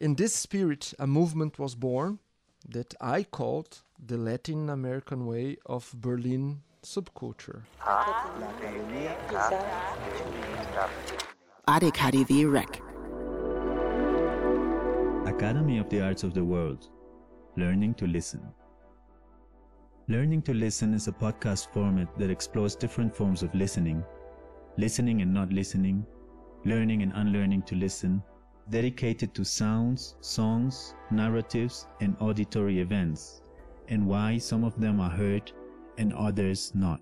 In this spirit, a movement was born that I called the Latin American way of Berlin subculture. Adhikari Rec. Academy of the Arts of the World Learning to Listen. Learning to Listen is a podcast format that explores different forms of listening, listening and not listening, learning and unlearning to listen, dedicated to sounds, songs, narratives, and auditory events, and why some of them are heard and others not.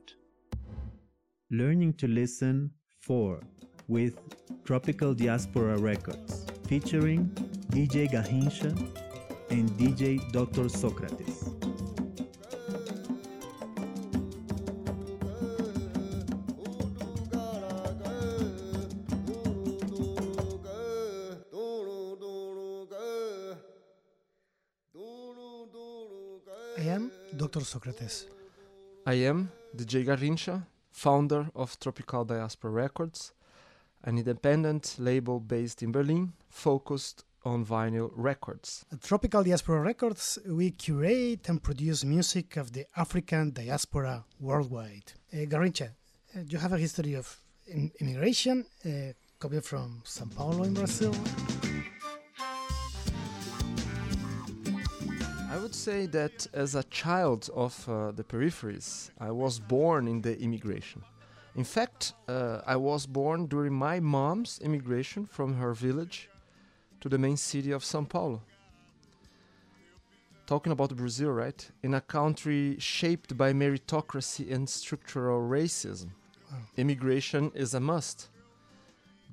Learning to Listen 4 with Tropical Diaspora Records featuring DJ Garrincha and DJ Dr. Socrates. Dr. Socrates. I am DJ Garrincha, founder of Tropical Diaspora Records, an independent label based in Berlin focused on vinyl records. At Tropical Diaspora Records, we curate and produce music of the African diaspora worldwide. Uh, Garrincha, uh, you have a history of im- immigration uh, coming from Sao Paulo in Brazil. Would say that as a child of uh, the peripheries, I was born in the immigration. In fact, uh, I was born during my mom's immigration from her village to the main city of Sao Paulo. Talking about Brazil, right? In a country shaped by meritocracy and structural racism, Wow. immigration is a must.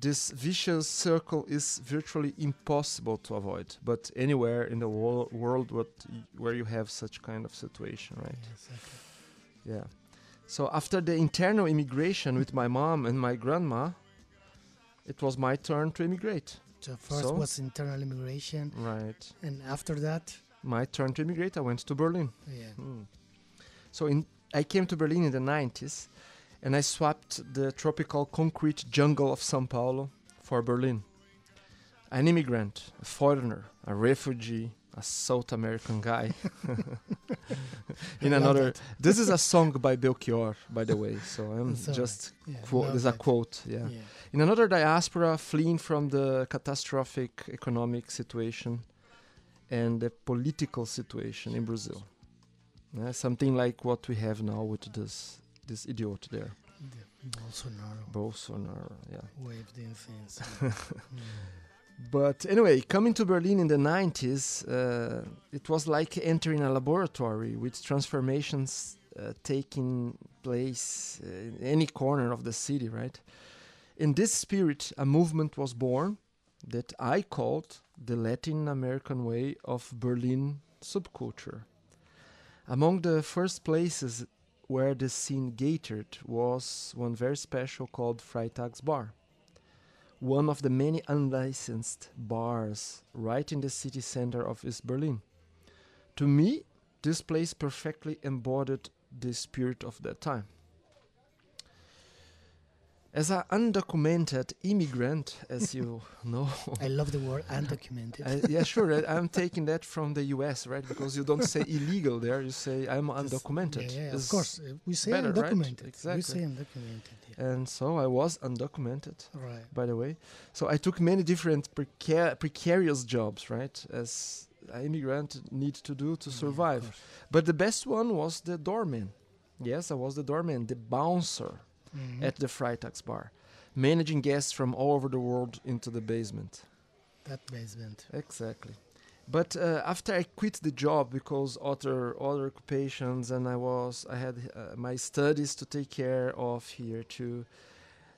This vicious circle is virtually impossible to avoid, but anywhere in the wor- world what where you have such kind of situation, right? Yeah. So after the internal immigration with my mom and my grandma, it was my turn to immigrate. So first So? was internal immigration, Right. and after that, My turn to immigrate. I went to Berlin. yeah, Hmm. So in I came to Berlin in the 90s and I swapped the tropical concrete jungle of São Paulo for Berlin. An immigrant, a foreigner, a refugee, a South American guy. in another. This is a song by Belchior, by the way. So I'm That's just yeah, quote there's a quote, yeah. yeah. In another diaspora fleeing from the catastrophic economic situation and the political situation in Brazil. Yeah, something like what we have now with this this idiot there, The Bolsonaro Bolsonaro. Yeah. waved in things. But anyway, coming to Berlin in the 90s, uh, it was like entering a laboratory with transformations uh, taking place uh, in any corner of the city, right? In this spirit, a movement was born that I called the Latin American way of Berlin subculture. Among the first places where the scene gathered was one very special called Freitags Bar one of the many unlicensed bars right in the city center of East Berlin. To me, this place perfectly embodied the spirit of that time. As an undocumented immigrant, as you know, I love the word undocumented. I, yeah, sure, I- I'm taking that from the US, right? Because you don't say illegal there, you say I'm undocumented. Yeah, yeah, of course. uh, We say better, right? undocumented. We say undocumented. Yeah. And so I was undocumented. Right. by the way. So I took many different preca- precarious jobs, right? As an immigrant need to do to Yeah, survive. but the best one was the doorman. Yes, I was the doorman, the bouncer Mhm. at the Freitags bar, managing guests from all over the world into the basement. that basement. Exactly. But uh, after I quit the job because other other occupations and I was I had uh, my studies to take care of here too.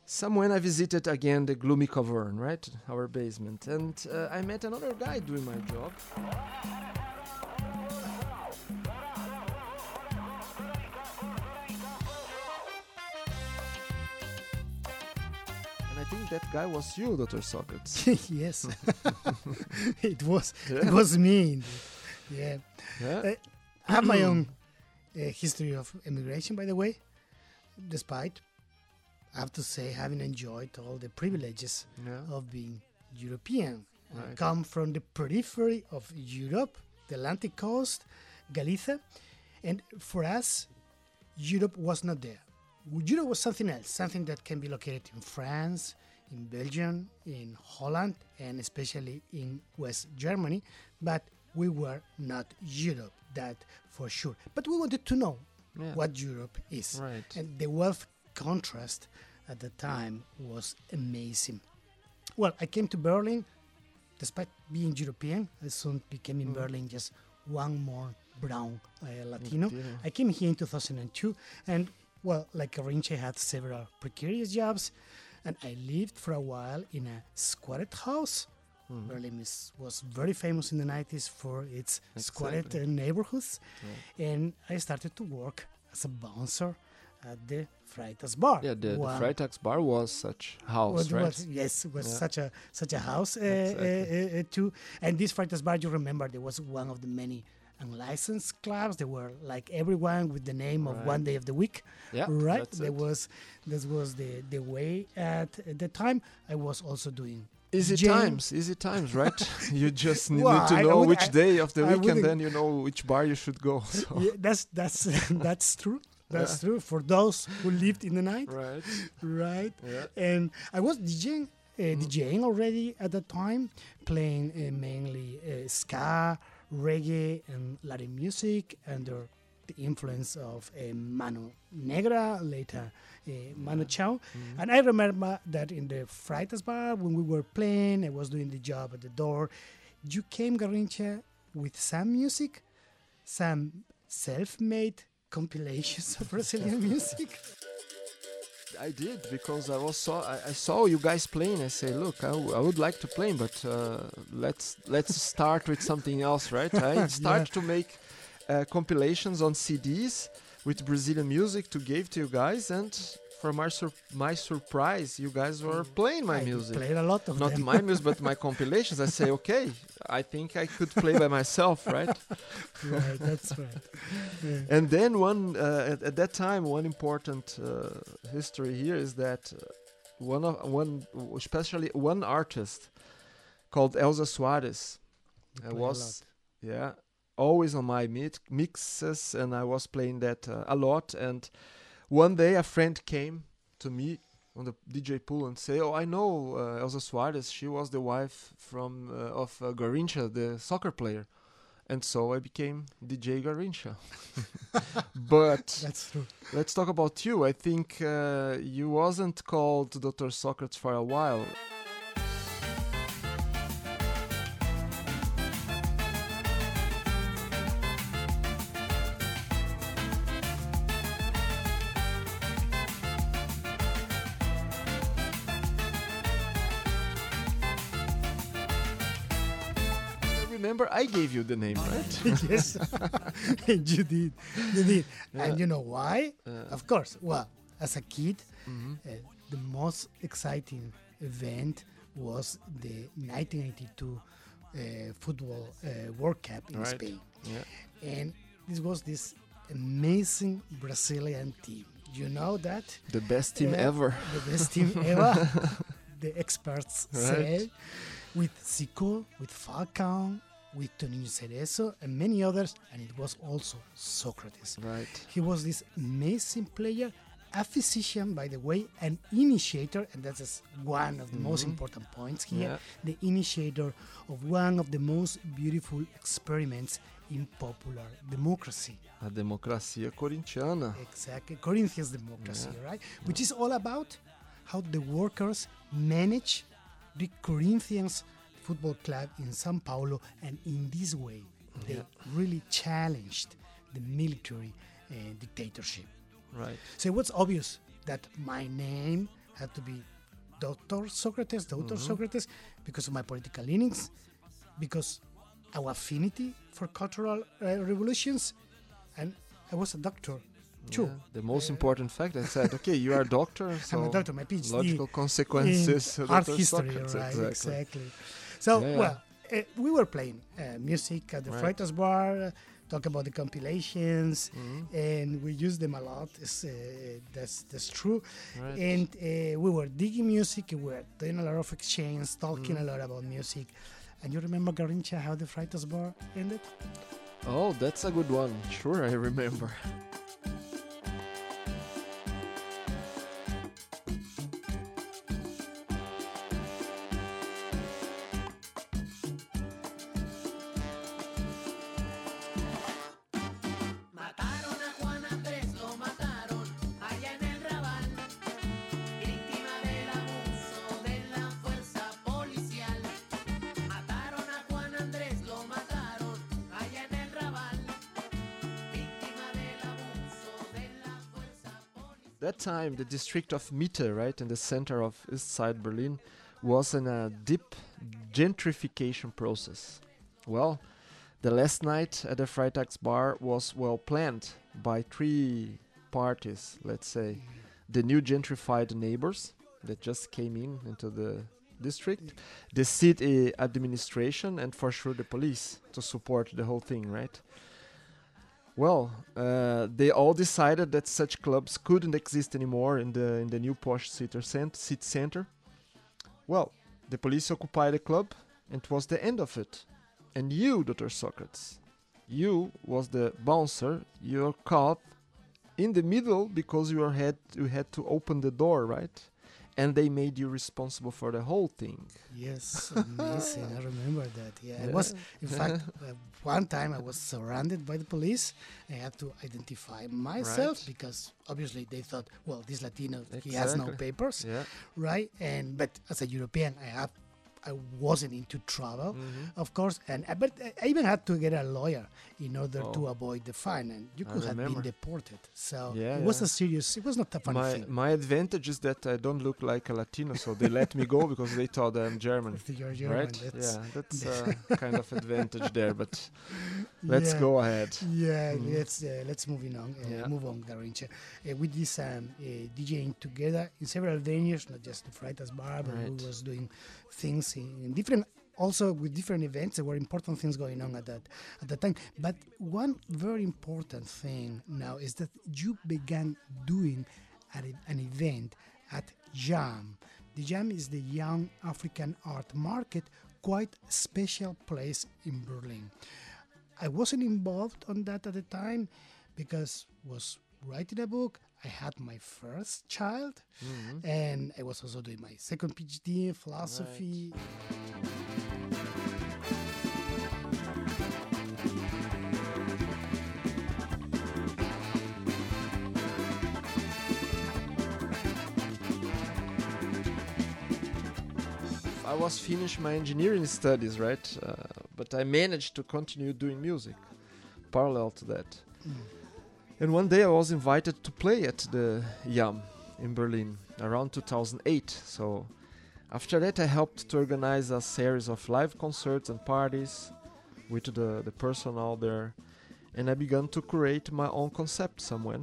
Someone I visited again the gloomy cavern, right, our basement, and uh, I met another guy doing my job. Think that guy was you, Dr. Socrates. yes, it was. It was me. Yeah, yeah? Uh, I have my own uh, history of immigration, by the way. Despite, I have to say, having enjoyed all the privileges yeah. of being European I come from the periphery of Europe, the Atlantic coast, Galicia, and for us, Europe was not there. Europe was something else, something that can be located in France, in Belgium, in Holland, and especially in West Germany, but we were not Europe, that for sure. But we wanted to know Yeah. what Europe is. Right. And the wealth contrast at the time was amazing. Well, I came to Berlin, despite being European, I soon became in Berlin just one more brown uh, Latino. Latino. I came here in 2002, and well, like Rinche, I had several precarious jobs, and I lived for a while in a squatted house. Mm-hmm. Berlin is, was very famous in the 90s for its squatted uh, neighborhoods, and I started to work as a bouncer at the Freitags Bar. Yeah, the, the One- Freitags bar was such house, was- right? was- yes, it was Yeah. such a such a house uh, Exactly. uh, uh, too. And this Freitags Bar, you remember, there was one of the many unlicensed clubs. There were like everyone with the name of one day of the week. Yeah, right. that's There it. was this was the the way at the time. I was also doing Easy Jane- times, easy times, right? you just need, Well, need to I- I know would- which I- day of the I week, and then you know which bar you should go. So. Yeah, that's that's that's true. That's true for those who lived in the night, Right. right? Yeah. And I was DJing, uh, DJing already at that time, playing uh, mainly uh, ska, reggae, and Latin music under the influence of uh, Mano Negra, later uh, Manu Chao. And I remember that in the Freitags bar, when we were playing, I was doing the job at the door. You came, Garrincha, with some music, some self-made compilations of Brazilian music. I did because I was saw I, I saw you guys playing. I say, look, I, w- I would like to play, but uh, let's let's start with something else, right? I start to make uh, compilations on CDs with Brazilian music to give to you guys, and for my sur- my surprise, you guys were playing my I music. played a lot of Not them. my music, but my compilations. I say, okay, I think I could play by myself, right? right, that's right. Yeah. And then one uh, at, at that time, one important uh, history here is that uh, one of one, especially one artist called Elza Soares, uh, was yeah always on my mi- mixes, and I was playing that uh, a lot. And one day, a friend came to me on the DJ pool and say, "Oh, I know uh, Elza Soares. She was the wife from uh, of uh, Garrincha, the soccer player." And so I became DJ Garrincha. but That's true. let's talk about you. I think uh, you wasn't called Dr. Socrates for a while. Remember, I gave you the name, right? yes, you did. You did. Yeah. And you know why? Uh, Of course. Well, as a kid, mhm. uh, the most exciting event was the 1982 uh, football uh, World Cup in Right. Spain. Yeah. And this was this amazing Brazilian team. You know that? The best team Yeah. ever. the best team ever. the experts Right. say, with Zico, with Falcao, with Toninho Cerezo, and many others, and it was also Socrates. Right. He was this amazing player, a physician, by the way, an initiator, and that is one of the most mm-hmm. important points here Yeah. the initiator of one of the most beautiful experiments in popular democracy. A democracia corintiana. Exactly, Corinthians democracy, Yeah. right? Which is all about how the workers manage the Corinthians football club in Sao Paulo, and in this way, they Yeah. really challenged the military uh, dictatorship. Right. So it was obvious that my name had to be Dr. Socrates, doctor Socrates, because of my political leanings, because our affinity for cultural uh, revolutions, and I was a doctor too. Yeah. The most important fact, I said, okay, you are a doctor, so I'm a doctor, my PhD logical consequences. in art history, right? Exactly. Exactly. So, Yeah, yeah. well, uh, we were playing uh, music at the Right. Freitags Bar, uh, talk about the compilations, Mhm. and we use them a lot. It's, uh, that's that's true. Right. And uh, we were digging music, we were doing a lot of exchange, talking Mm-hmm. a lot about music. And you remember Garrincha how the Freitags Bar ended? Oh, that's a good one. Sure, I remember. time, the district of Mitte, right, in the center of East Side Berlin, was in a deep gentrification process. Well, the last night at the Freitags bar was well planned by three parties, let's say. The new gentrified neighbors that just came in into the district, the city administration, and for sure the police to support the whole thing, right? Well, uh, they all decided that such clubs couldn't exist anymore in the in the new cent- city center. Well, the police occupied the club, and it was the end of it. And you, Dr. Socrates, you was the bouncer. You're caught in the middle because you had you had to open the door, right? And they made you responsible for the whole thing. Yes, amazing. I remember that. Yeah, I Yeah. was, in fact, uh, one time I was surrounded by the police. I had to identify myself Right. because obviously they thought, well, this Latino, he has no papers, Yeah. right? And but as a European, I have, I wasn't into travel, Mhm. of course, and uh, but I even had to get a lawyer in order to Oh. avoid the fine, and you could have been deported. So Yeah, it was yeah. a serious. It was not a funny My thing. my advantage is that I don't look like a Latino, so they let me go because they thought I'm German. You're German, right? that's- yeah, that's uh, kind of advantage there. But let's Yeah. go ahead. Yeah, Mhm. let's uh, let's move on. Uh. Move on, Garrincha. Uh, with this um, uh, DJing together in several venues, not just the Freitags Bar, but Right. we was doing things in, in different, also with different events. There were important things going on at that at that time. But one very important thing now is that you began doing an event at YAM. The YAM is the Young African Art Market, quite special place in Berlin. I wasn't involved on that at the time because was writing a book. I had my first child, Mhm. and I was also doing my second PhD in philosophy. I was finished my engineering studies, right? Uh, but I managed to continue doing music parallel to that. Mm. And one day I was invited to play at the YAM in Berlin around 2008. So after that, I helped to organize a series of live concerts and parties with the, the personnel there. And I began to create my own concept somewhere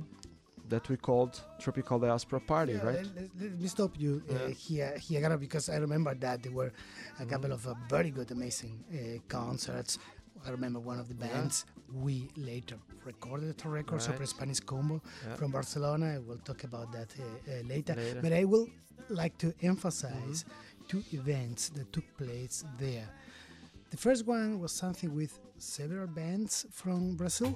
that we called Tropical Diaspora Party, Yeah, right? Let, let- me stop you uh, Yeah. here, here, because I remember that there were a couple of uh, very good, amazing uh, concerts. I remember one of the Yeah. bands we later recorded to records Right. of Spanish Combo Yeah. from Barcelona. We'll talk about that uh, uh, later. Later. But I will like to emphasize two events that took place there. The first one was something with several bands from Brazil.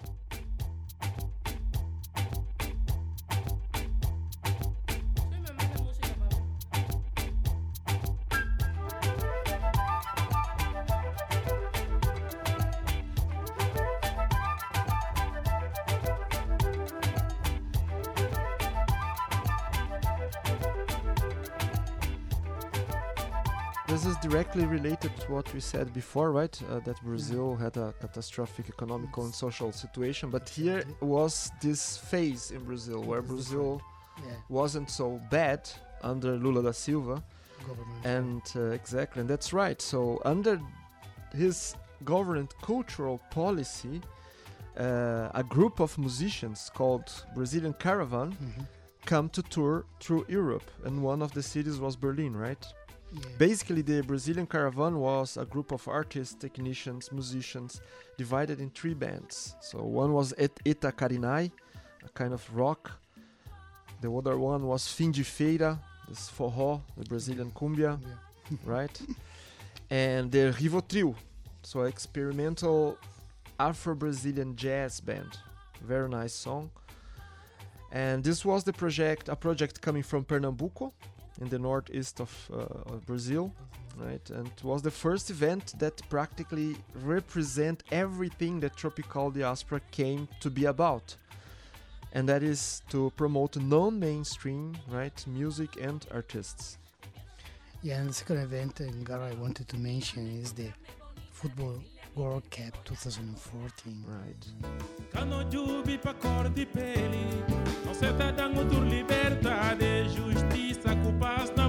Directly related to what we said before, right? Uh, that Brazil had a catastrophic economical and social situation, but here was this phase in Brazil where Brazil Yeah, wasn't so bad under Lula da Silva, government. and uh, exactly, and that's right. So under his government cultural policy, uh, a group of musicians called Brazilian Caravan Mhm. come to tour through Europe, and one of the cities was Berlin, right? Yeah. Basically, the Brazilian Caravan was a group of artists, technicians, musicians, divided in three bands. So one was Et- Eta Carinai, a kind of rock. The other one was Fim de Feira, this forró, the Brazilian cumbia, Yeah. right? and the Rivotril, so experimental Afro-Brazilian jazz band. Very nice song. And this was the project, a project coming from Pernambuco, in the northeast of, uh, of Brazil, right? And it was the first event that practically represent everything that Tropical Diaspora came to be about. And that is to promote non-mainstream, right, music and artists. Yeah, and the second event, Gara, I wanted to mention is the Football World Cup 2014. Right. Cano giubi pa cor de pele Não se liberdade Justiça com paz na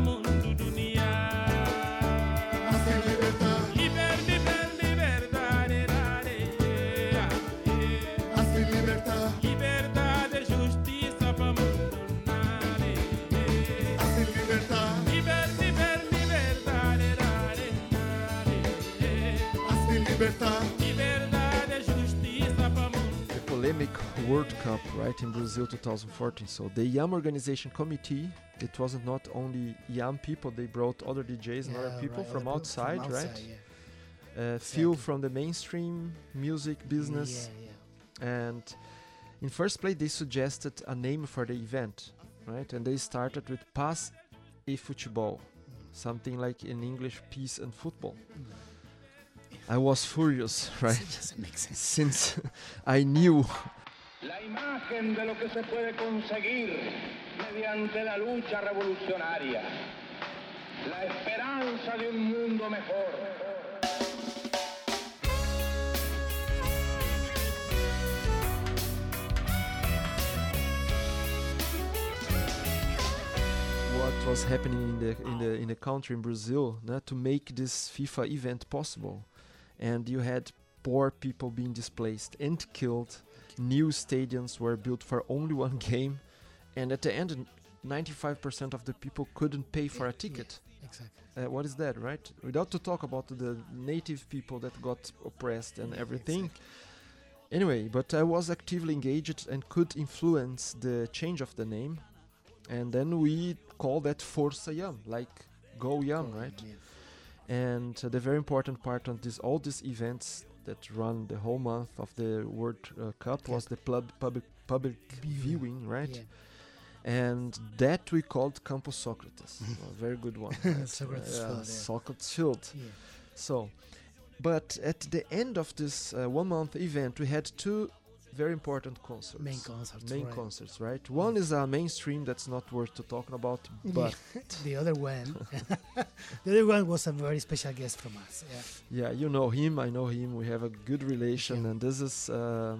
polemic World Cup, right, in Brazil 2014. So the YAM organization committee, it wasn't not only YAM people, they brought other DJs and other people right, from other outside, from right? outside, yeah. Uh, few from the mainstream music business. Yeah, yeah. And in first place, they suggested a name for the event, right? And they started with Paz e Futebol, something like in English, peace and football. I was furious, right? It doesn't make sense. Since I knew La imagen de lo que se puede conseguir mediante la lucha revolucionaria. La esperanza de un mundo mejor. what was happening in the in the in the country in Brazil nah, to make this FIFA event possible, and you had poor people being displaced and killed. New stadiums were built for only one game, and at the end, 95% of the people couldn't pay for a ticket. Exactly. Uh, what is that, right? Without to talk about the native people that got oppressed and everything. Anyway, but I was actively engaged and could influence the change of the name, and then we call that Força Yam, like Go Yam, right? And uh, the very important part on this, all these events that run the whole month of the World uh, Cup was the pub- public public Viewing, right? Yeah. And that we called Campo Socrates, a very good one. right? Socrates Yeah, Field, yeah. Socrates Field. Yeah. So, but at the end of this uh, one month event, we had two very important concerts. Main concerts. Main right. concerts, right? One is a mainstream that's not worth to talking about, but the other one, the other one was a very special guest from us. Yeah. yeah, you know him, I know him. We have a good relation, Yeah. and this is uh,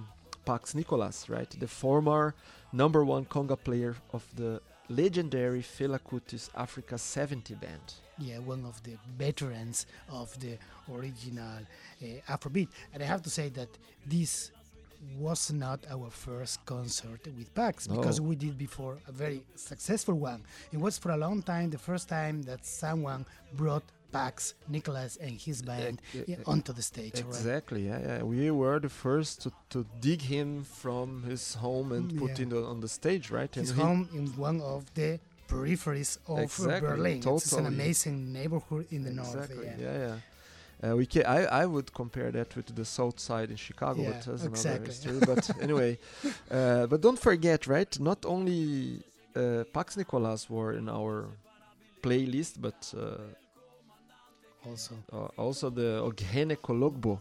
Pax Nicolas, right? The former number one conga player of the legendary Fela Kuti's Africa 70 band. Yeah, one of the veterans of the original uh, Afrobeat. And I have to say that this was not our first concert with Pax because No. we did before a very successful one. It was for a long time the first time that someone brought Pax, Nicholas, and his band yeah, e- onto the stage. right? Exactly. Yeah, yeah. We were the first to, to dig him from his home and Mm, put him on the stage, right? His and home in one of the peripheries of uh, Exactly, Berlin. It's an amazing neighborhood in the exactly. north. Yeah, yeah. Uh, we ca- I, I would compare that with the south side in Chicago, Yeah, but that's another exactly. history. But anyway, uh, but don't forget, right? Not only uh, Pax Nicolas were in our playlist, but uh, Also, uh, also the Oghene Kologbo,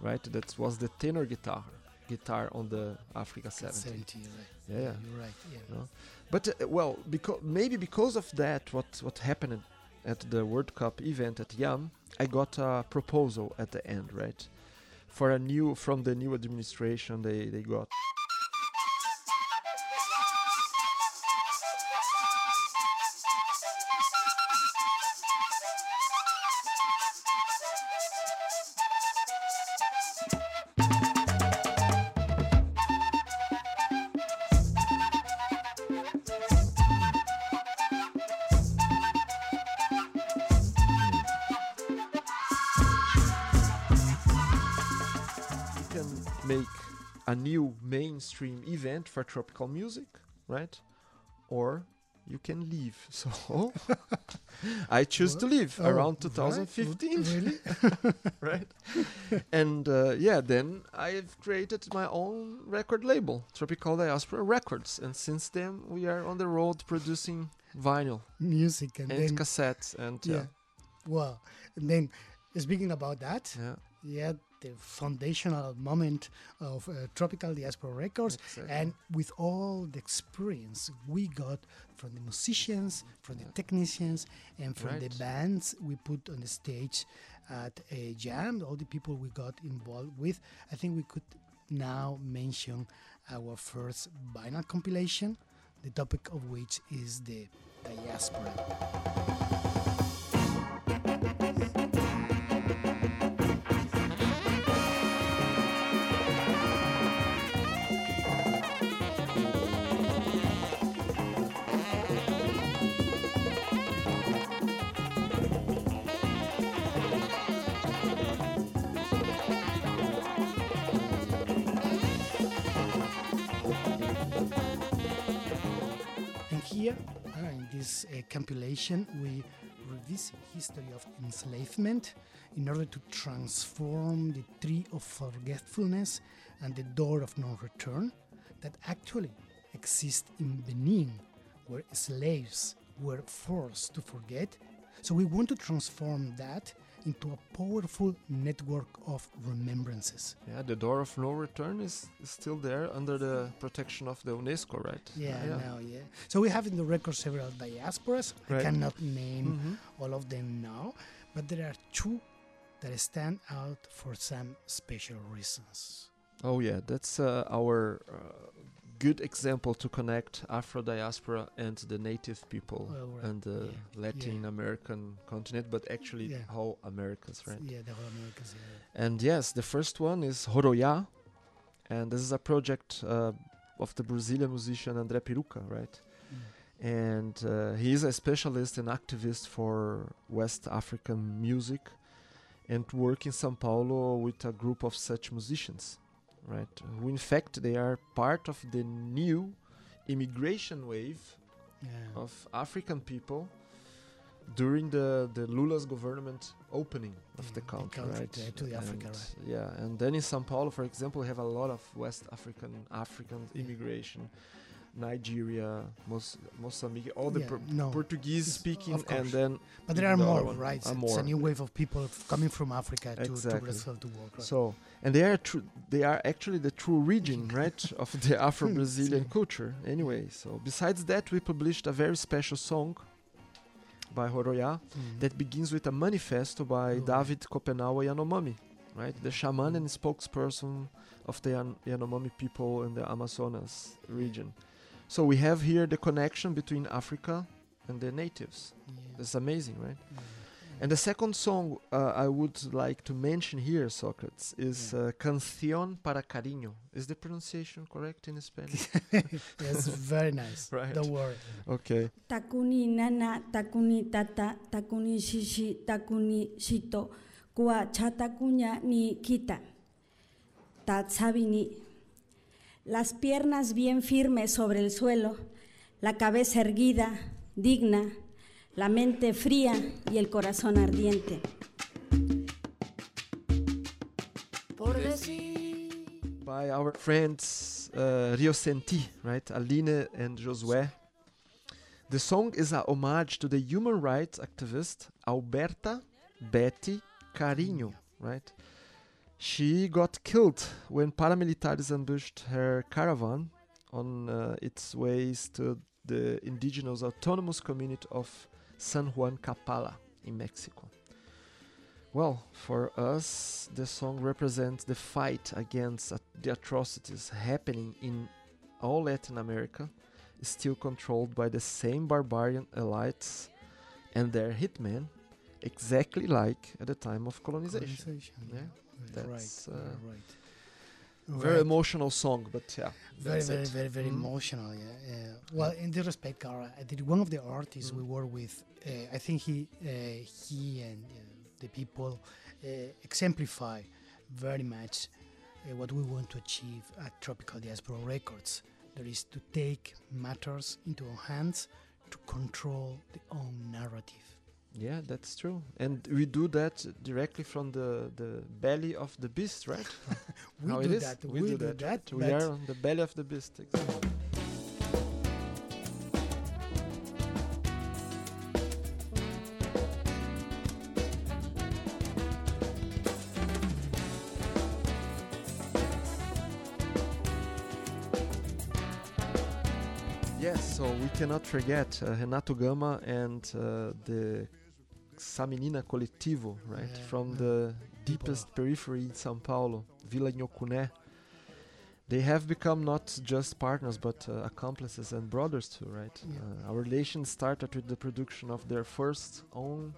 right? That was the tenor guitar guitar on the Africa 70. 70, right? Yeah, yeah. You're right. Yeah. No? But uh, well, because maybe because of that, what what happened at the World Cup event at Yam, I got a proposal at the end, right? For a new from the new administration, they they got. A new mainstream event for tropical music, right? Or you can leave. So I choose to leave Oh, around right. 2015, Really? right? and uh, yeah, then I've created my own record label, Tropical Diaspora Records, and since then we are on the road producing vinyl Music and, and cassettes and yeah. yeah, Well, and then speaking about that, yeah, yeah, the foundational moment of uh, Tropical Diaspora Records, Exactly. and with all the experience we got from the musicians, from the technicians, and from the bands we put on the stage at a jam, all the people we got involved with, I think we could now mention our first vinyl compilation, the topic of which is the diaspora. This uh, compilation, we revisit history of enslavement in order to transform the tree of forgetfulness and the door of no return that actually exist in Benin, where slaves were forced to forget. So we want to transform that into a powerful network of remembrances. yeah, the door of no return is, is still there under the protection of the UNESCO, right? Yeah, yeah. no, yeah. So we have in the record several diasporas. I cannot name Mhm. all of them now, but there are two that stand out for some special reasons. Oh yeah, that's uh, our uh, good example to connect Afro diaspora and the native people Well, right, and the yeah, Latin yeah. American continent, but actually Yeah. whole Americas, right? Yeah, the whole Americas. Yeah. And yes, the first one is Horoya, and this is a project uh, of the Brazilian musician André Peruca, right? And uh, he is a specialist and activist for West African music and work in Sao Paulo with a group of such musicians, right? Who, in fact, they are part of the new immigration wave Yeah. of African people during the, the Lula's government opening of the Mm, the country, country, right? yeah, to the Africa, And, right. Yeah, and then in São Paulo, for example, we have a lot of West African African Yeah. Nigeria, Mos- Mozambique, all the Yeah, no, Portuguese speaking, and then But there are the more, right? are It's, more. a new wave of people f- coming from Africa to, to Exactly. Brazil to work. Right? So, and they are true. They are actually the true region, right, of the Afro-Brazilian culture. Anyway, so besides that, we published a very special song by Horoya Mm. that begins with a manifesto by Oh. David Kopenawa Yanomami, right, the shaman and spokesperson of the Yan- Yanomami people in the Amazonas region. So we have here the connection between Africa and the natives. Yeah. It's amazing, right? Yeah. And the second song uh, I would like to mention here, Socrates, is Yeah. uh, Canción para Cariño. Is the pronunciation correct in Spanish? Yes, very nice. Right. Don't worry. okay. Takuni nana, takuni tata, takuni shishi, takuni shito, kua chatakuña ni kita. Tatsabini. Las piernas bien firmes sobre el suelo, la cabeza erguida, digna, la mente fría y el corazón ardiente. Por decir. By our friends uh, Rio Senti, right? Aline and Josué. The song is a homage to the human rights activist Alberta Betty Carinho, right? She got killed when paramilitaries ambushed her caravan on uh, its ways to the indigenous autonomous community of San Juan Copala in Mexico. Well, for us, the song represents the fight against the atrocities happening in all Latin America, still controlled by the same barbarian elites and their hitmen, exactly like at the time of colonization. Colonization, Yeah, that's, right. uh, very right. Very Right. emotional song, but yeah, very, very, it. very, very Mm. emotional. Yeah. yeah. Well, in this respect, Cara, I did one of the artists we Mm. work with. Uh, I think he, uh, he and uh, the people uh, exemplify very much uh, what we want to achieve at Tropical Diaspora Records. That is to take matters into our hands, to control the own narrative. Yeah, that's true. And we do that directly from the, the belly of the beast, right? We How do it is? that. We, We, do, do that. that. We are on the belly of the beast. Exactly. Yes, so we cannot forget uh, Renato Gama and uh, the Saminina Coletivo, right? Yeah, From the deepest periphery in São Paulo, Vila Nhocuné. They have become not just partners but uh, accomplices and brothers too, right? Yeah. Uh, our relation started with the production of their first own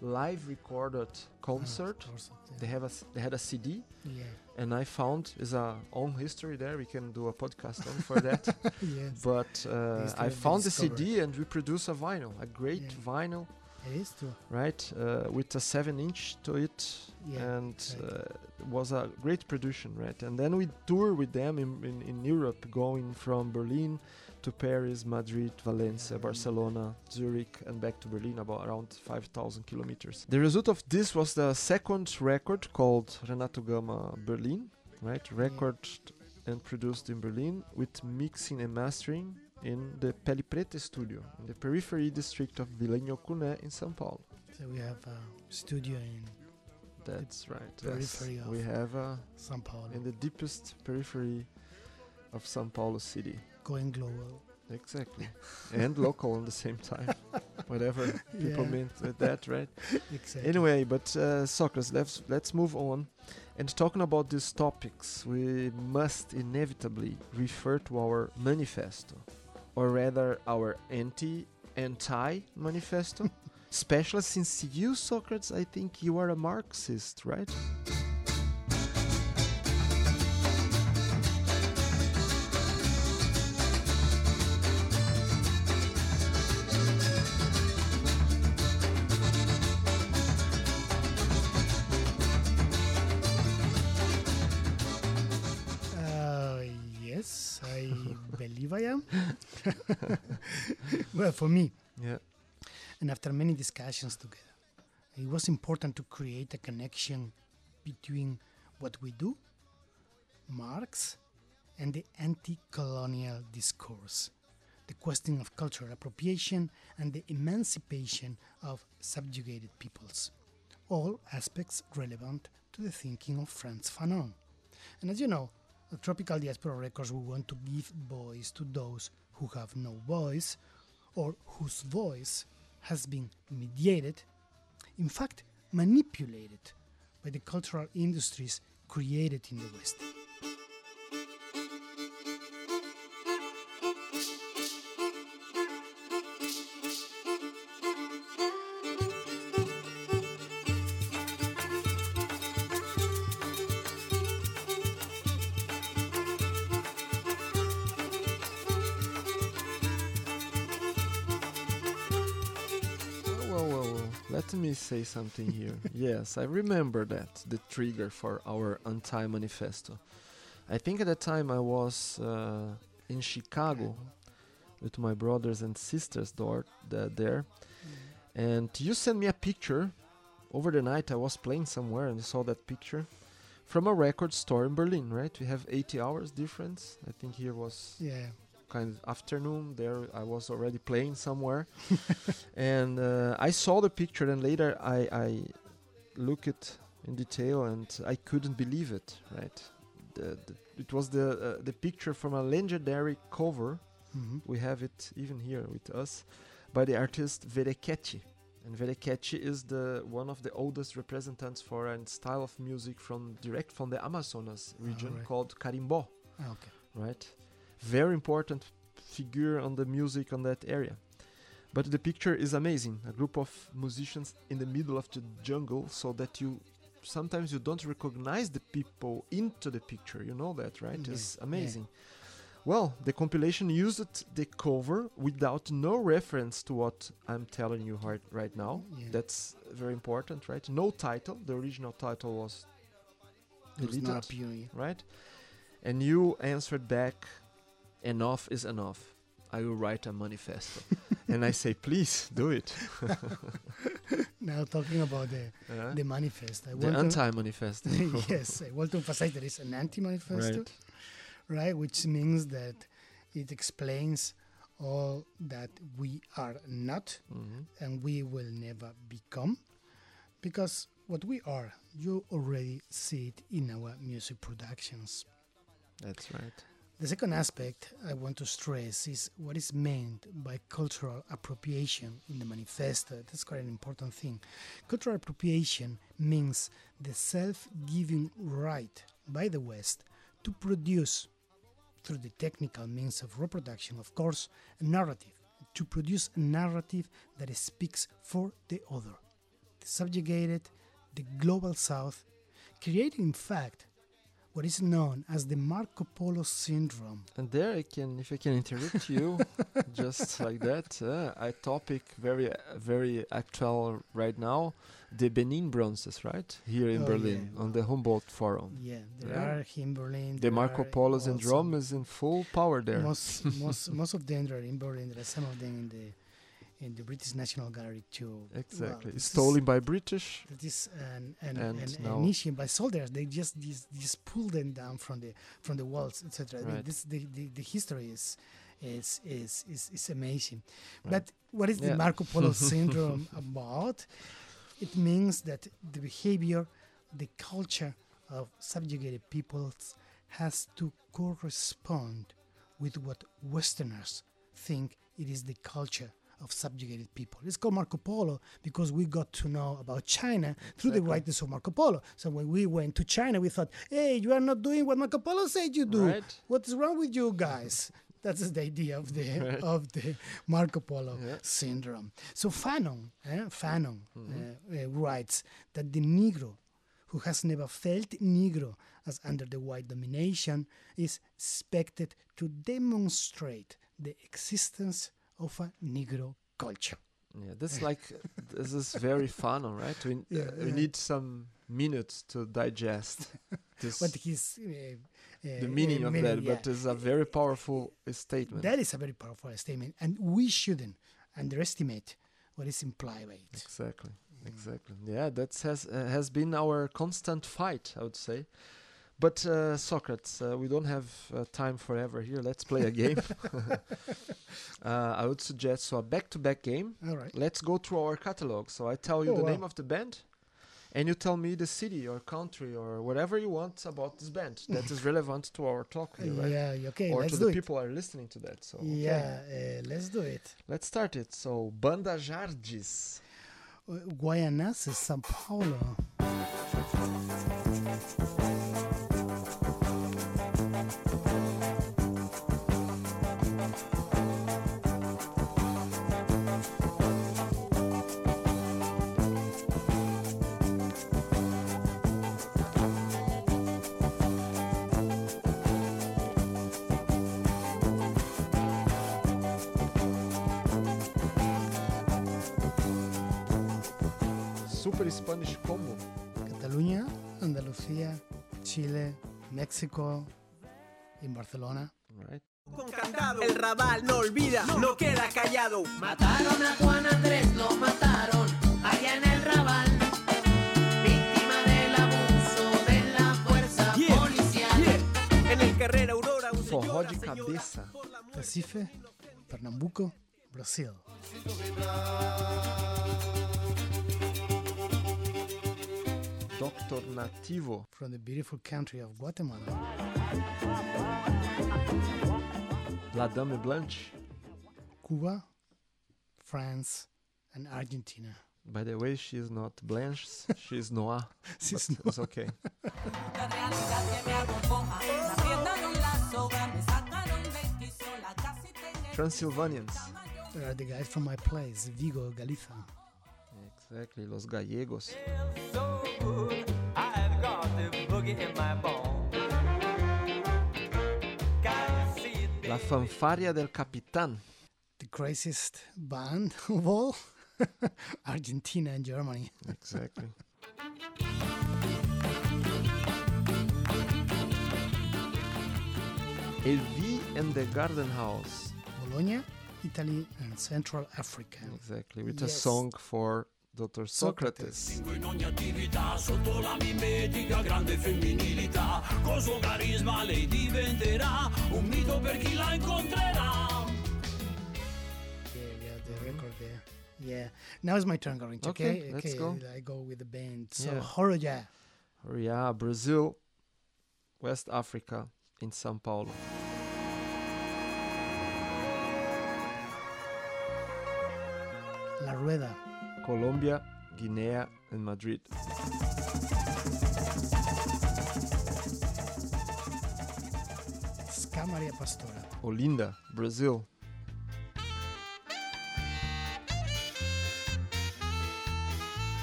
live recorded concert. Ah, course, They have a they had a CD, yeah. and I found is a own history there. We can do a podcast only for that. yes. But uh, I found the. CD and we produce a vinyl, a great Yeah. vinyl, It is true. right, uh, with a seven inch to it, Yeah, and right. uh, it was a great production, right? And then we tour with them in, in, in Europe, going from Berlin to Paris, Madrid, Valencia. Barcelona, Zurich, and back to Berlin, about around 5,000 kilometers. The result of this was the second record called Renato Gama Berlin, right? Recorded and produced in Berlin with mixing and mastering in the Pele Preta studio in the periphery district of Vila Nhocuné in São Paulo. So we have a studio in That's right. yes. periphery of We have a São Paulo in the deepest periphery of São Paulo city. going global. Exactly. and local at the same time. Whatever people Yeah. mean with that, right? Exactly. Anyway, but uh, Socrates, let's let's move on. And talking about these topics, we must inevitably refer to our manifesto, or rather, our anti anti manifesto. Especially since you, Socrates, I think you are a Marxist, right? For me, Yeah. and after many discussions together, it was important to create a connection between what we do, Marx, and the anti colonial discourse, the question of cultural appropriation and the emancipation of subjugated peoples, all aspects relevant to the thinking of Frantz Fanon. And as you know, at Tropical Diaspora Records, we want to give voice to those who have no voice or whose voice has been mediated, in fact, manipulated by the cultural industries created in the West. Something here. yes, I remember that, the trigger for our anti manifesto. I think at that time I was uh, in Chicago with my brothers and sisters door, th- there, and you sent me a picture. Over the night, I was playing somewhere and saw that picture from a record store in Berlin, right? We have 80 hours difference. I think here was Yeah, kind of afternoon there i was already playing somewhere and uh, i saw the picture and later i i look it in detail and i couldn't believe it right the, the, it was the uh, the picture from a legendary cover mhm. we have it even here with us by the artist Verequete. And Verequete is the one of the oldest representatives for a style of music from direct from the Amazonas region Alright. called Carimbó Ah, okay. right? Very important figure on the music on that area. But the picture is amazing. A group of musicians in the middle of the jungle, so that you sometimes you don't recognize the people into the picture. You know that, right? Yeah, It's yeah. amazing. Well, the compilation used the cover without no reference to what I'm telling you right, right now. Yeah. That's very important, right? No title. The original title was It was deleted not appearing. right? And you answered back, enough is enough. I will write a manifesto. and I say, please do it. Now talking about the Yeah. the manifest, I the anti-manifesto. yes, I want to emphasize there is an anti-manifesto, right. right? Which means that it explains all that we are not Mhm. and we will never become, because what we are, you already see it in our music productions. That's right. The second aspect I want to stress is what is meant by cultural appropriation in the manifesto. That's quite an important thing. Cultural appropriation means the self giving right by the West to produce, through the technical means of reproduction, of course, a narrative, to produce a narrative that speaks for the other, the subjugated, the global South, creating, in fact, what is known as the Marco Polo syndrome. And there I can, if I can interrupt you, just like that, uh, a topic very, very actual right now, the Benin bronzes, right? Here in Oh, Berlin, yeah. on the Humboldt Forum. Yeah, there Yeah. are here in Berlin. The Marco Polo syndrome is in full power there. Most, most, most of them are in Berlin. There are some of them in the in the British National Gallery too. Exactly. Well, Stolen by British. That is an an, And an, an issue by soldiers. They just, just just pull them down from the from the walls, etc. I mean, this the, the, the history is is is is, is amazing. Right. But what is Yeah. the Marco Polo syndrome about? It means that the behavior, the culture of subjugated peoples has to correspond with what Westerners think it is the culture of subjugated people. It's called Marco Polo because we got to know about China through the Exactly. writings of Marco Polo. So when we went to China, we thought, hey, you are not doing what Marco Polo said you do. Right. What's wrong with you guys? That's the idea of the Right. of the Marco Polo Yeah. syndrome. So Fanon, eh, Fanon Mm-hmm. uh, uh, writes that the Negro, who has never felt Negro as under the white domination, is expected to demonstrate the existence of a Negro culture. Yeah, this like this is very fun, all right? We, Yeah, uh, we need some minutes to digest this, What his uh, uh, the meaning uh, of meaning, that, yeah. but it's a very powerful statement. that is a very powerful statement, and we shouldn't underestimate what is implied by it. Exactly, exactly. Yeah, that has uh, has been our constant fight, I would say. But uh, Socrates, uh, we don't have uh, time forever here. Let's play a game. uh, I would suggest so a back-to-back game. All right. Let's go through our catalog. So I tell you Oh, the wow. name of the band, and you tell me the city or country or whatever you want about this band that is relevant to our talk here, right? Yeah, okay, or to the it. people are listening to that. So okay. Yeah, uh, let's do it. let's start it. So Banda Jardes. Uh, Guaianazes, São Paulo. Chile, México, y Barcelona. Right. Con candado, el rabal no olvida, no queda callado. Mataron a Juan Andrés, lo mataron allá en el Raval. Víctima del abuso de la fuerza Yeah, policial. yeah. En el Carrera Aurora, un Forró de muerte. Recife, Pernambuco, Brasil. Doctor Nativo. From the beautiful country of Guatemala. La Dame Blanche. Cuba, France, and Argentina. By the way, she is not Blanche, she is Noah. She's but It's okay. Transylvanians. There are the guys from my place, Vigo, Galicia. Exactly, Los Gallegos. I've the boogie in my bone. Can you see it? La Fanfarria del Capitán. The craziest band of all. Argentina and Germany. Exactly. Elvi and the Garden House. Bologna, Italy, and Central Africa. Exactly, with a song for Dr. Socrates. in ogni attività sotto la mimetica grande femminilità col suo carisma lei diventerà un mito per chi la incontrerà Yeah, yeah, the record there. Yeah. Now it's my turn, Garrincha. Okay, Okay, let's okay. go. I go with the band. So Yeah. Horoja, Oh, yeah, Brazil, West Africa, in São Paulo. La Rueda, Colombia, Guinea, and Madrid. Ska Maria Pastora, Olinda, Brazil.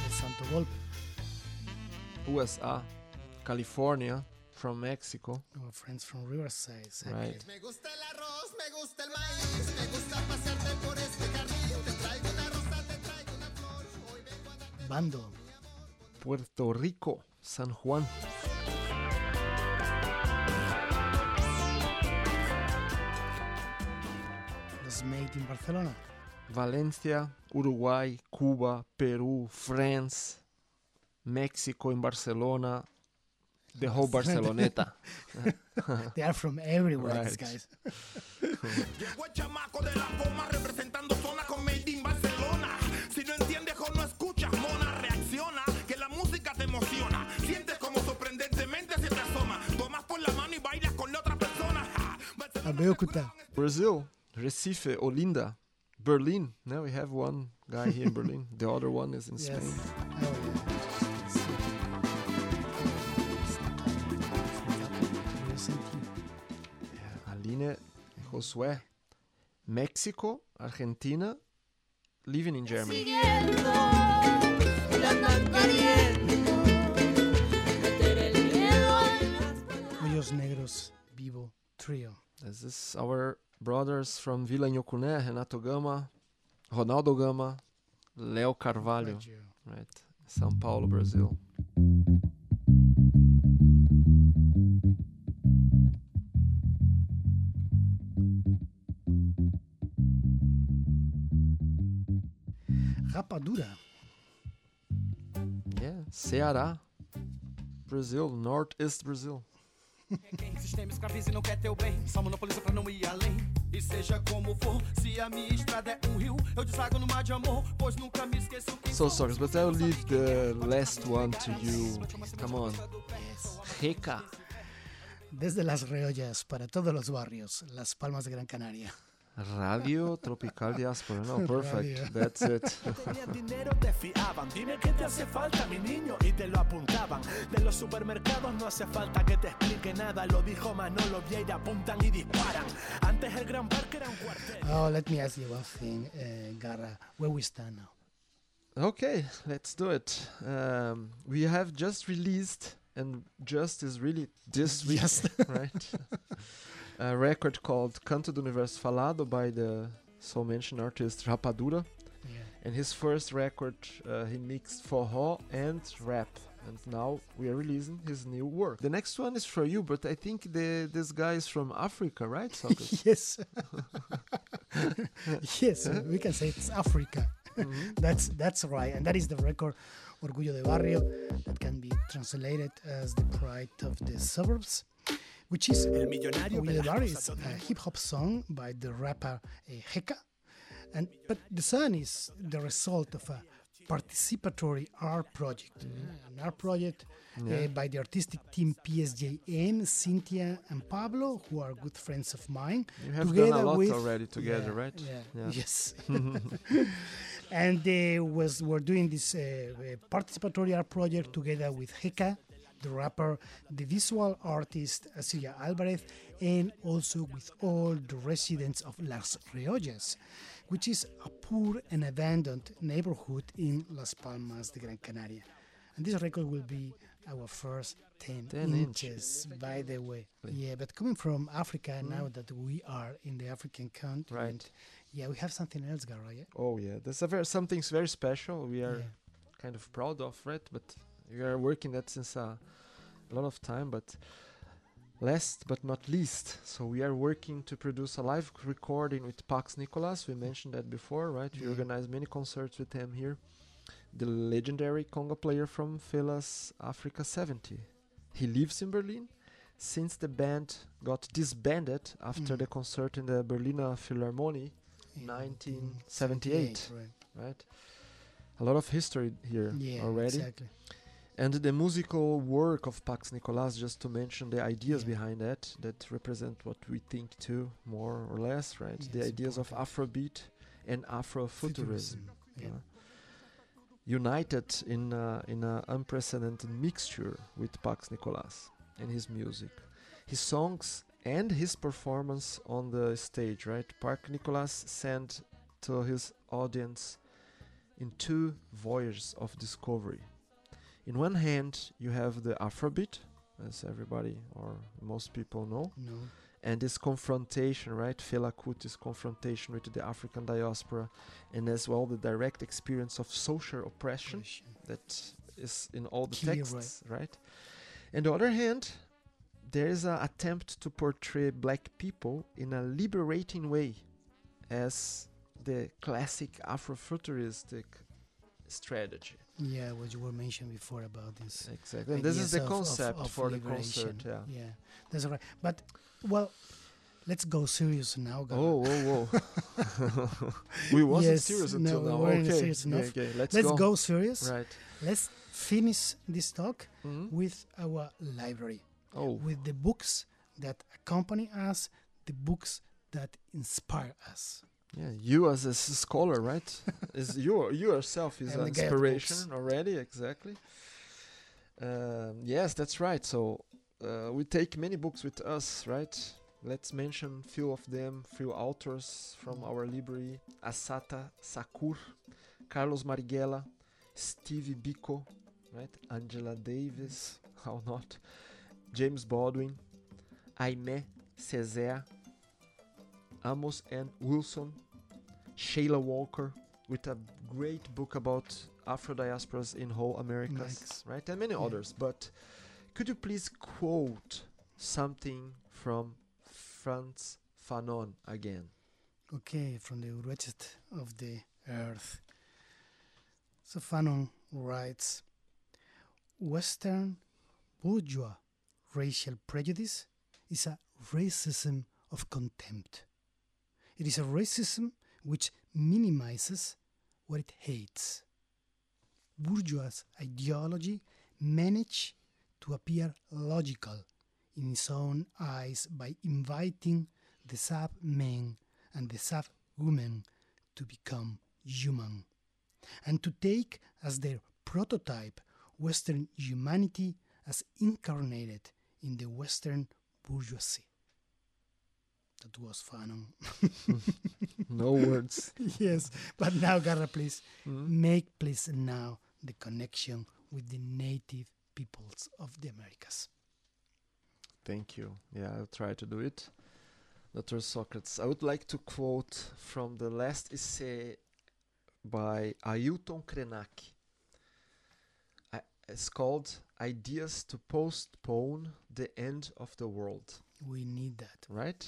El Santo Golpe, USA, California, from Mexico, our friends from Riverside. exactly. right? Bando, Puerto Rico, San Juan, Los Made in Barcelona, Valencia, Uruguay, Cuba, Peru, France, Mexico, in Barcelona, the whole Barceloneta. they are from everywhere, these Right. guys. Brazil, Recife, Olinda, Berlin. Now we have one guy here in Berlin. The other one is in yes. Spain. Oh, yeah. Aline, Josué, Mexico, Argentina, living in Germany. Hoyos Negros Vivo Trio. This is our brothers from Vila Nhocuné, Renato Gama, Ronaldo Gama, Leo Carvalho, right? São Paulo, Brazil. Rapadura, Yeah, Ceará, Brazil, Northeast Brazil. Quem sistema escraviza e não quer teu bem Só monopoliza pra não ir além E seja como for, se a minha estrada é um rio Eu desago no mar de amor, pois nunca me esqueço So sorry, but I'll leave the last one to you. Come on. Reca. desde Las Reollas para todos los barrios, Las Palmas de Gran Canaria. Radio Tropical Diaspora. No, perfect. Radio. That's it. Tenía dinero, te fiaban. Dime qué te hace falta, mi niño, y te lo apuntaban. De los supermercados no hace falta que te explique nada. Lo dijo Manolo Vieira, apuntan y disparan. Antes el Gran Parque era un cuartel. Oh, let me ask you one thing, uh, Garra, where we stand now. Okay, let's do it. Um, we have just released, and just is really this week, right? A record called Canto do Universo Falado by the so mentioned artist Rapadura. Yeah. And his first record, uh, he mixed forró and rap. And now we are releasing his new work. The next one is for you, but I think the this guy is from Africa, right, yes. yes, we can say it's Africa. Mhm. That's that's right, and that is the record Orgullo de Barrio that can be translated as the pride of the suburbs, which is El millonario Orgullo de Velasco Barrio is a hip hop song by the rapper Heka, and but the song is the result of a participatory art project, uh, an art project uh, by the artistic team PSJM, Cynthia and Pablo, who are good friends of mine. You have done a lot with- already together, Yeah, right? Yeah. Yeah. Yes. and they was were doing this uh, participatory art project together with Heka, the rapper, the visual artist Asilia Alvarez, and also with all the residents of Las Rehoyas, which is a poor and abandoned neighborhood in Las Palmas de Gran Canaria. And this record will be our first 10, 10 inches, by the way. Yeah, but coming from Africa, now that we are in the African continent, Mm. Right. yeah, we have something else, Gara, yeah? Oh yeah, that's a very something very special. We are Yeah. kind of proud of, right? But we are working that since a lot of time. But Last but not least, so we are working to produce a live recording with Pax Nicolas. We mentioned that before, right? We organized many concerts with him here. The legendary conga player from Fela's Africa 70. He lives in Berlin since the band got disbanded after Mm. the concert in the Berliner Philharmonie, In 1978. right. right? A lot of history here Yeah, already. exactly. And the musical work of Pax Nicolas, just to mention the ideas Yeah. behind that, that represent what we think too, more or less, right? the ideas of. Afrobeat and Afrofuturism. Yeah. uh, united in uh, in an unprecedented mixture with Pax Nicolas and his music, his songs and his performance on the stage. Right, Pax Nicolas sent to his audience in two voyages of discovery. In one hand, you have the Afrobeat, as everybody or most people know, No. and this confrontation, right? Fela Kuti's confrontation with the African diaspora, and as well the direct experience of social oppression Question. that is in all the Clear, texts, right? On the other hand, there is an attempt to portray black people in a liberating way as the classic Afrofuturistic strategy. Yeah, what you were mentioning before about this. Exactly. And this is the of- of- concept of for the concert, yeah. Yeah, that's right. But well, let's go serious now. Gara. Oh, whoa, whoa. we wasn't Yes, serious until we now. weren't okay. serious enough. okay, let's, Let's go. go serious. Right. Let's finish this talk Mhm. with our library, Oh, with the books that accompany us, the books that inspire us. Yeah. You as a scholar, right? is you you yourself is an the guy of the books. inspiration already. Exactly. Um, yes, that's right. So uh, we take many books with us, right? Let's mention few of them, few authors from Mm. our library: Assata Shakur, Carlos Marighella, Steve Biko, right? Angela Davis, how not? James Baldwin, Aimé Césaire, Amos N. Wilson, Sheila Walker, with a great book about Afro diasporas in whole Americas, Nice. right? And many Yeah. others. But could you please quote something from Frantz Fanon again? Okay, from the richest of the earth. So Fanon writes Western bourgeois racial prejudice is a racism of contempt. It is a racism which minimizes what it hates. Bourgeois ideology managed to appear logical in its own eyes by inviting the sub men and the sub women to become human and to take as their prototype Western humanity as incarnated in the Western bourgeoisie. That was Fanon. no words. yes, but now, Garra, please Mhm. make please now the connection with the native peoples of the Americas. Thank you. Yeah, I'll try to do it. Dr. Socrates, I would like to quote from the last essay by Ailton Krenak. I, it's called Ideas to Postpone the End of the World, We need that. right?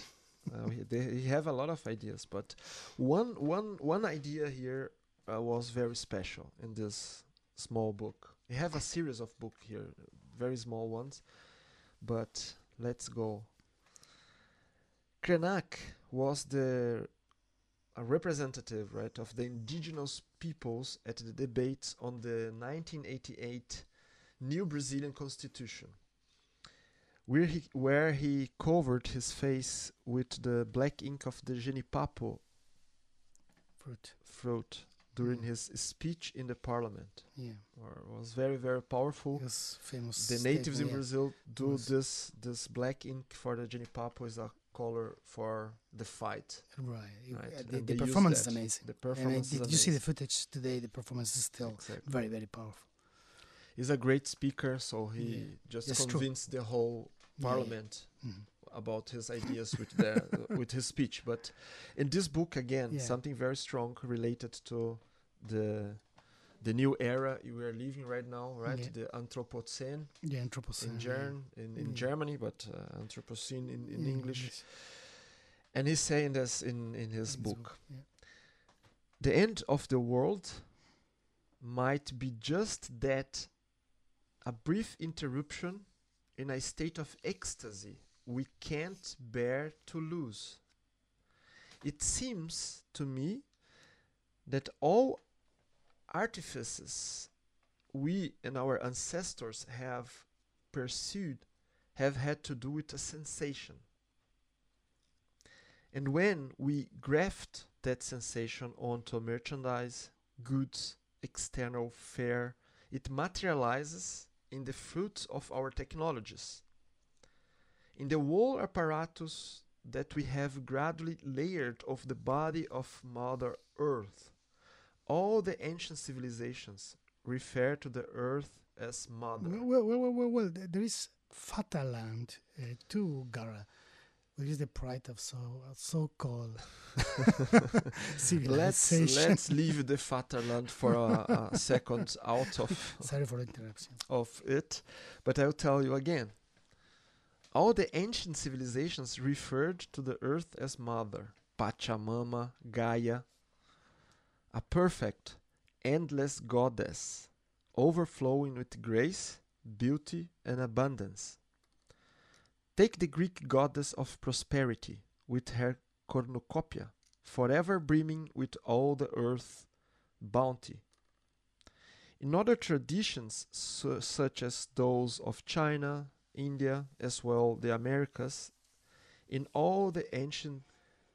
Uh, he, they he have a lot of ideas, but one, one, one idea here uh, was very special in this small book. We have a series of book here, very small ones, but let's go. Krenak was the a representative, right, of the indigenous peoples at the debates on the 1988 new Brazilian constitution, where he, where he covered his face with the black ink of the genipapo Fruit. fruit during Mm. his speech in the parliament. Yeah. Or was very very powerful. His famous The natives in yeah. Brazil do this this black ink for the genipapo is a color for the fight. Right. Right, uh, the, the performance is amazing. The And I, performance is did you see the footage today? The performance is still Exactly. very, very powerful. He's a great speaker, so he Yeah, just that's true. convinced the whole Yeah, yeah. parliament Mhm. about his ideas with the with his speech. But in this book again, Yeah. something very strong related to the the new era we are living right now, right? Yeah. The Anthropocene the Anthropocene. in, Gern, in, in Yeah. Germany, but uh, Anthropocene in, in Yeah, English. And he's saying this in, in his In his book. book. The end of the world might be just that a brief interruption in a state of ecstasy we can't bear to lose. It seems to me that all artifices we and our ancestors have pursued have had to do with a sensation. And when we graft that sensation onto merchandise, goods, external fare, it materializes in the fruits of our technologies. In the whole apparatus that we have gradually layered of the body of Mother Earth, all the ancient civilizations refer to the earth as Mother. Well, well, well, well, well, there is Fatherland uh, too, Gara, which is the pride of so so-called civilization? let's let's leave the fatherland for a, a second out of Sorry for interruption. of it, but I'll tell you again. All the ancient civilizations referred to the earth as mother, Pachamama, Gaia, a perfect, endless goddess, overflowing with grace, beauty, and abundance. Take the Greek goddess of prosperity with her cornucopia, forever brimming with all the earth's bounty. In other traditions, su- such as those of China, India, as well the Americas, in all the ancient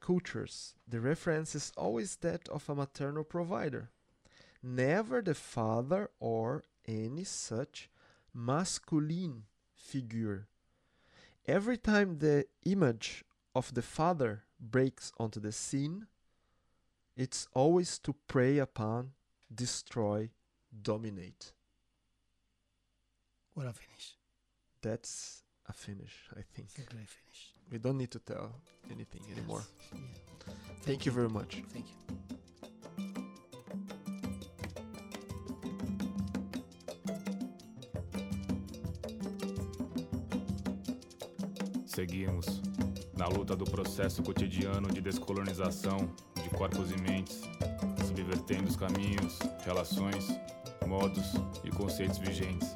cultures, the reference is always that of a maternal provider, never the father or any such masculine figure. Every time the image of the father breaks onto the scene, it's always to prey upon, destroy, dominate. What a finish. That's a finish, I think. A great finish. We don't need to tell anything anymore. Yeah. Thank you very much. Thank you. Seguimos na luta do processo cotidiano de descolonização de corpos e mentes, subvertendo os caminhos, relações, modos e conceitos vigentes.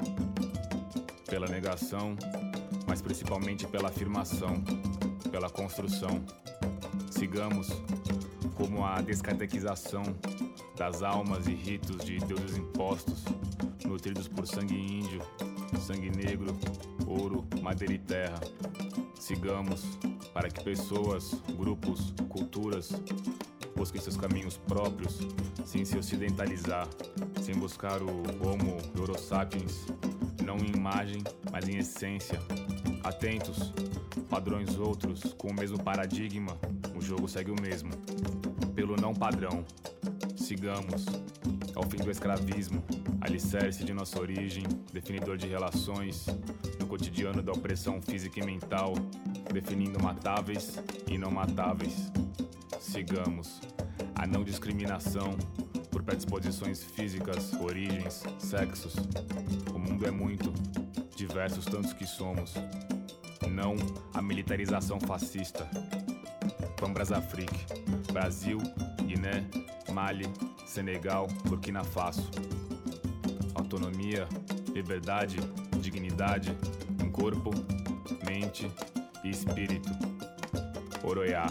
Pela negação, mas principalmente pela afirmação, pela construção. Sigamos como a descatequização das almas e ritos de deuses impostos, nutridos por sangue índio, sangue negro, ouro, madeira e terra. Sigamos para que pessoas, grupos, culturas busquem seus caminhos próprios, sem se ocidentalizar, sem buscar o Homo Eurosapiens, não em imagem, mas em essência. Atentos, padrões outros com o mesmo paradigma, o jogo segue o mesmo. Pelo não padrão, sigamos ao fim do escravismo, alicerce de nossa origem, definidor de relações, cotidiano da opressão física e mental, definindo matáveis e não matáveis. Sigamos a não discriminação por predisposições físicas, origens, sexos. O mundo é muito, diversos tantos que somos. Não a militarização fascista. Pambras Afrique, Brasil, Guiné, Mali, Senegal, Burkina Faso. Autonomia, liberdade, dignidade, corpo, mente e espírito. Oroiá.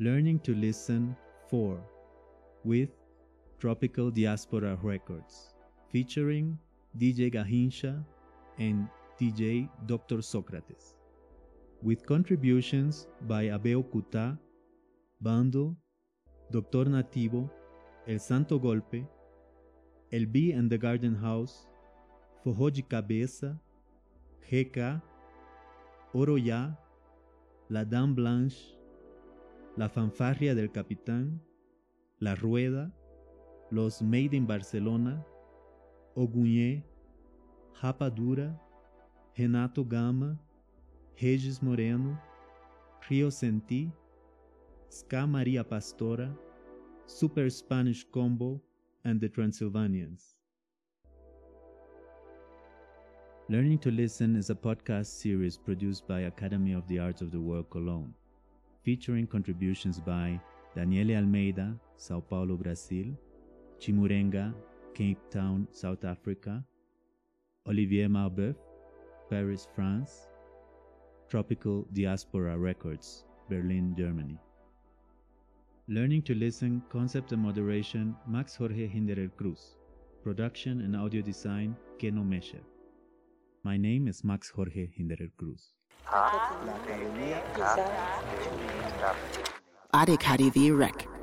Learning to Listen 4 with Tropical Diaspora Records, featuring DJ Garrincha and DJ Dr. Socrates, with contributions by Abel Kuta, Bando, Dr. Nativo, El Santo Golpe, El Bee and the Garden House, Forró de Cabeça, GK, Oroya, La Dame Blanche, La Fanfarria del Capitán, La Rueda, Los Made in Barcelona, Ogunhê, Rapadura, Renato Gama, Regis Moreno, Rio Senti, Ska Maria Pastora, Super Spanish Combo, and the Transylvanians. Learning to Listen is a podcast series produced by Academy of the Arts of the World Cologne, featuring contributions by Daniele Almeida, Sao Paulo, Brazil, Chimurenga, Cape Town, South Africa, Olivier Marboeuf, Paris, France, Tropical Diaspora Records, Berlin, Germany. Learning to Listen Concept and Moderation Max Jorge Hinderer Cruz. Production and audio design Keno Mesher. My name is Max Jorge Hinderer Cruz. Adek Hadi the Rec.